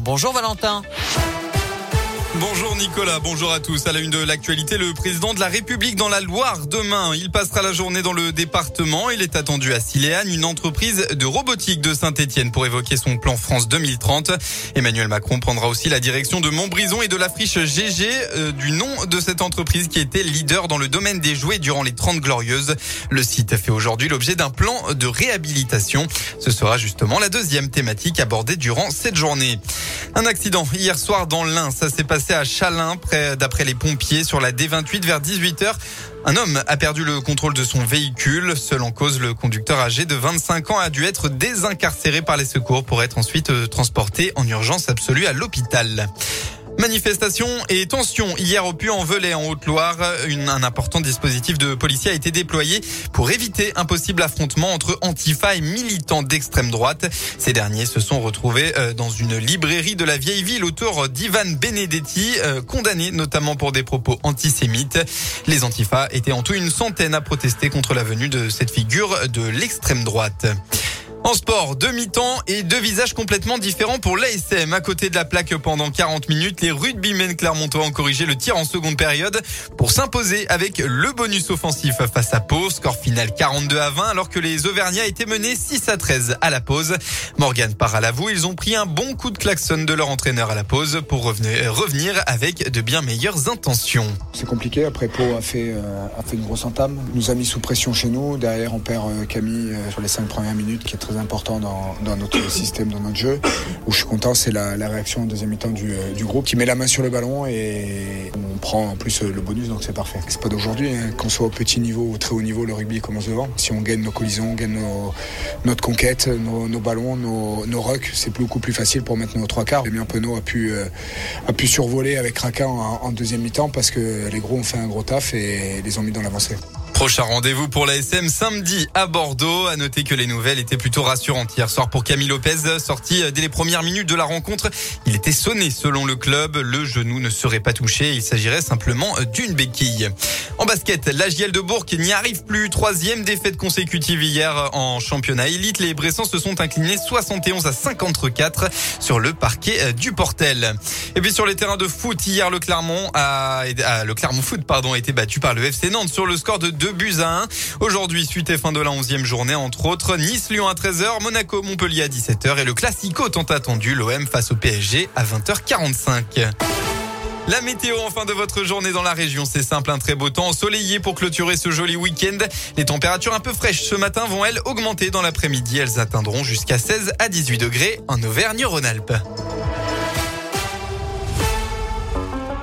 Bonjour Valentin. Bonjour Nicolas, bonjour à tous. À la une de l'actualité, le président de la République dans la Loire demain. Il passera la journée dans le département. Il est attendu à Siléane, une entreprise de robotique de Saint-Etienne pour évoquer son plan France 2030. Emmanuel Macron prendra aussi la direction de Montbrison et de la friche GG euh, du nom de cette entreprise qui était leader dans le domaine des jouets durant les 30 glorieuses. Le site fait aujourd'hui l'objet d'un plan de réhabilitation. Ce sera justement la deuxième thématique abordée durant cette journée. Un accident hier soir dans ça s'est passé à Chalin, près d'après les pompiers, sur la D28 vers 18h. Un homme a perdu le contrôle de son véhicule. Seul en cause, le conducteur âgé de 25 ans a dû être désincarcéré par les secours pour être ensuite euh, transporté en urgence absolue à l'hôpital. Manifestation et tension hier au Puy-en-Velay en Haute-Loire. Un important dispositif de policiers a été déployé pour éviter un possible affrontement entre Antifa et militants d'extrême droite. Ces derniers se sont retrouvés euh, dans une librairie de la vieille ville autour d'Ivan Benedetti, euh, condamné notamment pour des propos antisémites. Les Antifa étaient en tout une centaine à protester contre la venue de cette figure de l'extrême droite. En sport, deux mi-temps et deux visages complètement différents pour l'ASM. À côté de la plaque pendant 40 minutes, les rugbymen clermontois ont corrigé le tir en seconde période pour s'imposer avec le bonus offensif face à Pau. Score final 42 à 20 alors que les Auvergnats étaient menés 6 à 13 à la pause. Morgan part à l'avou. Ils ont pris un bon coup de klaxon de leur entraîneur à la pause pour revenir avec de bien meilleures intentions. C'est compliqué. Après, Pau a fait, euh, une grosse entame. Nous a mis sous pression chez nous. Derrière, on perd euh, Camille euh, sur les 5 premières minutes qui est très important dans, notre système, dans notre jeu. Où je suis content, c'est la, réaction en deuxième mi-temps euh, du, groupe qui met la main sur le ballon et on prend en plus euh, le bonus, donc c'est parfait. C'est pas d'aujourd'hui, hein. qu'on soit au petit niveau ou au très haut niveau, le rugby commence devant. Si on gagne nos collisions, on gagne notre conquête, nos, ballons, nos, nos rucks, c'est beaucoup plus facile pour mettre nos trois quarts. Bien Penaud a pu, euh, a pu survoler avec Raka en, deuxième mi-temps parce que les gros ont fait un gros taf et les ont mis dans l'avancée. Prochain rendez-vous pour la SM samedi à Bordeaux. À noter que les nouvelles étaient plutôt rassurantes hier soir pour Camille Lopez, sorti dès les premières minutes de la rencontre. Il était sonné selon le club. Le genou ne serait pas touché. Il s'agirait simplement d'une béquille. En basket, la JL de Bourg n'y arrive plus. Troisième défaite consécutive hier en championnat élite. Les Bressans se sont inclinés 71 à 54 sur le parquet du Portel. Et puis sur les terrains de foot, hier le Clermont a, le Clermont Foot pardon a été battu par le FC Nantes sur le score de 2 buts à 1. Aujourd'hui, suite et fin de la 11e journée, entre autres, Nice-Lyon à 13h, Monaco-Montpellier à 17h et le Classico tant attendu, l'OM face au PSG à 20h45. La météo en fin de votre journée dans la région, c'est simple, un très beau temps ensoleillé pour clôturer ce joli week-end. Les températures un peu fraîches ce matin vont elles augmenter dans l'après-midi. Elles atteindront jusqu'à 16 à 18 degrés en Auvergne-Rhône-Alpes.